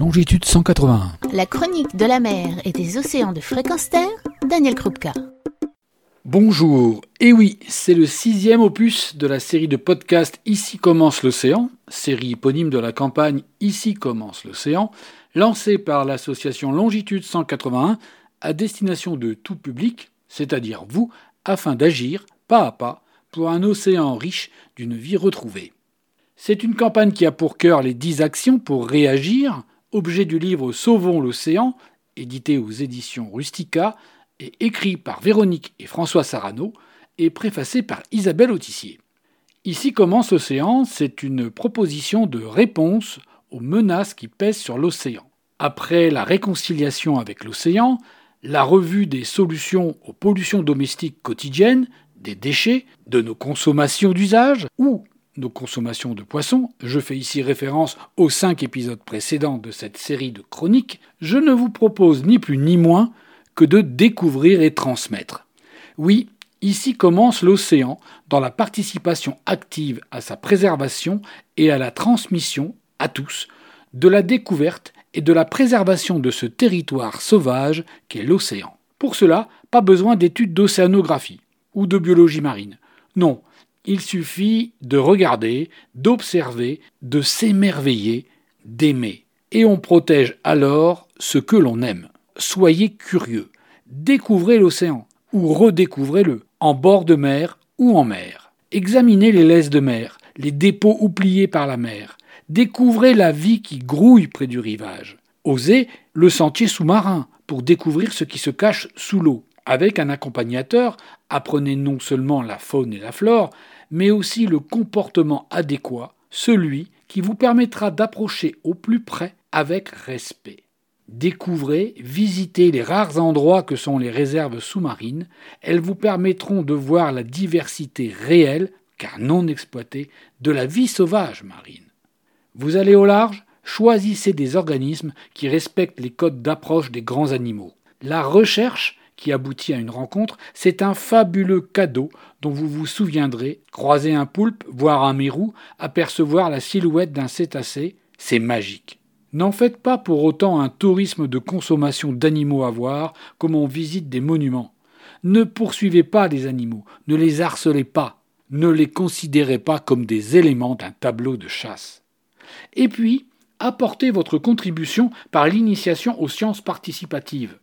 longitude 181. La chronique de la mer et des océans de fréquence terre, Daniel Krupka. Bonjour, et oui, c'est le sixième opus de la série de podcasts Ici commence l'océan, série éponyme de la campagne Ici commence l'océan, lancée par l'association Longitude 181 à destination de tout public, c'est-à-dire vous, afin d'agir, pas à pas, pour un océan riche d'une vie retrouvée. C'est une campagne qui a pour cœur les dix actions pour réagir, objet du livre Sauvons l'océan, édité aux éditions Rustica et écrit par Véronique et François Sarano et préfacé par Isabelle Autissier. Ici commence l'océan, c'est une proposition de réponse aux menaces qui pèsent sur l'océan. Après la réconciliation avec l'océan, la revue des solutions aux pollutions domestiques quotidiennes, des déchets, de nos consommations d'usage ou nos consommations de poissons, je fais ici référence aux cinq épisodes précédents de cette série de chroniques, je ne vous propose ni plus ni moins que de découvrir et transmettre. Oui, ici commence l'océan dans la participation active à sa préservation et à la transmission, à tous, de la découverte et de la préservation de ce territoire sauvage qu'est l'océan. Pour cela, pas besoin d'études d'océanographie ou de biologie marine. Non, il suffit de regarder, d'observer, de s'émerveiller, d'aimer. Et on protège alors ce que l'on aime. Soyez curieux. Découvrez l'océan, ou redécouvrez-le, en bord de mer ou en mer. Examinez les laisses de mer, les dépôts oubliés par la mer. Découvrez la vie qui grouille près du rivage. Osez le sentier sous-marin pour découvrir ce qui se cache sous l'eau. Avec un accompagnateur, apprenez non seulement la faune et la flore, mais aussi le comportement adéquat, celui qui vous permettra d'approcher au plus près avec respect. Découvrez, visitez les rares endroits que sont les réserves sous-marines, elles vous permettront de voir la diversité réelle, car non exploitée, de la vie sauvage marine. Vous allez au large Choisissez des organismes qui respectent les codes d'approche des grands animaux. La recherche qui aboutit à une rencontre, c'est un fabuleux cadeau dont vous vous souviendrez. Croiser un poulpe, voir un mérou, apercevoir la silhouette d'un cétacé, c'est magique. N'en faites pas pour autant un tourisme de consommation d'animaux à voir comme on visite des monuments. Ne poursuivez pas les animaux, ne les harcelez pas, ne les considérez pas comme des éléments d'un tableau de chasse. Et puis, apportez votre contribution par l'initiation aux sciences participatives.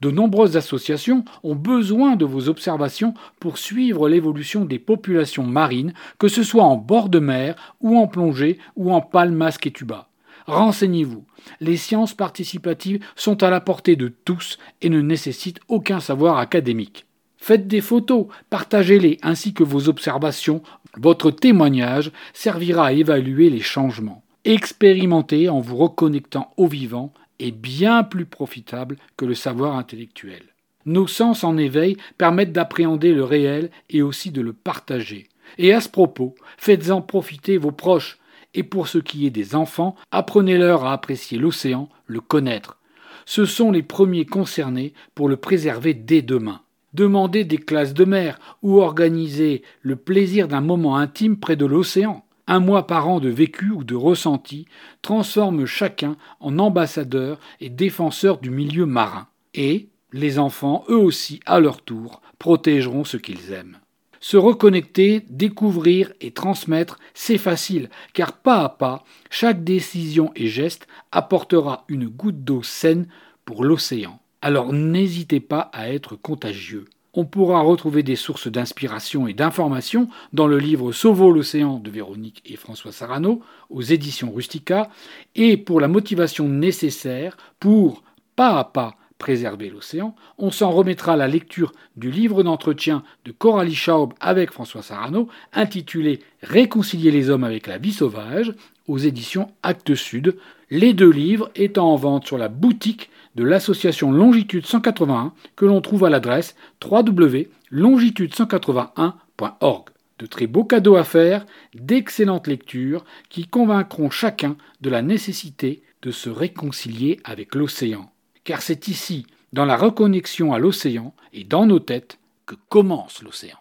De nombreuses associations ont besoin de vos observations pour suivre l'évolution des populations marines, que ce soit en bord de mer ou en plongée ou en palme masque et tuba. Renseignez-vous. Les sciences participatives sont à la portée de tous et ne nécessitent aucun savoir académique. Faites des photos, partagez-les ainsi que vos observations. Votre témoignage servira à évaluer les changements. Expérimentez en vous reconnectant au vivant est bien plus profitable que le savoir intellectuel. Nos sens en éveil permettent d'appréhender le réel et aussi de le partager. Et à ce propos, faites-en profiter vos proches, et pour ce qui est des enfants, apprenez-leur à apprécier l'océan, le connaître. Ce sont les premiers concernés pour le préserver dès demain. Demandez des classes de mer ou organisez le plaisir d'un moment intime près de l'océan un mois par an de vécu ou de ressenti transforme chacun en ambassadeur et défenseur du milieu marin. Et les enfants, eux aussi, à leur tour, protégeront ce qu'ils aiment. Se reconnecter, découvrir et transmettre, c'est facile, car pas à pas, chaque décision et geste apportera une goutte d'eau saine pour l'océan. Alors n'hésitez pas à être contagieux. On pourra retrouver des sources d'inspiration et d'information dans le livre Sauvons l'océan de Véronique et François Sarano aux éditions Rustica et pour la motivation nécessaire pour, pas à pas, préserver l'océan, on s'en remettra à la lecture du livre d'entretien de Coralie Schaub avec François Sarano intitulé Réconcilier les hommes avec la vie sauvage aux éditions Actes Sud, les deux livres étant en vente sur la boutique de l'association Longitude 181 que l'on trouve à l'adresse www.longitude181.org. De très beaux cadeaux à faire, d'excellentes lectures qui convaincront chacun de la nécessité de se réconcilier avec l'océan. Car c'est ici, dans la reconnexion à l'océan et dans nos têtes, que commence l'océan.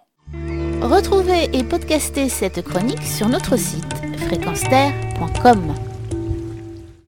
Retrouvez et podcastez cette chronique sur notre site fréquence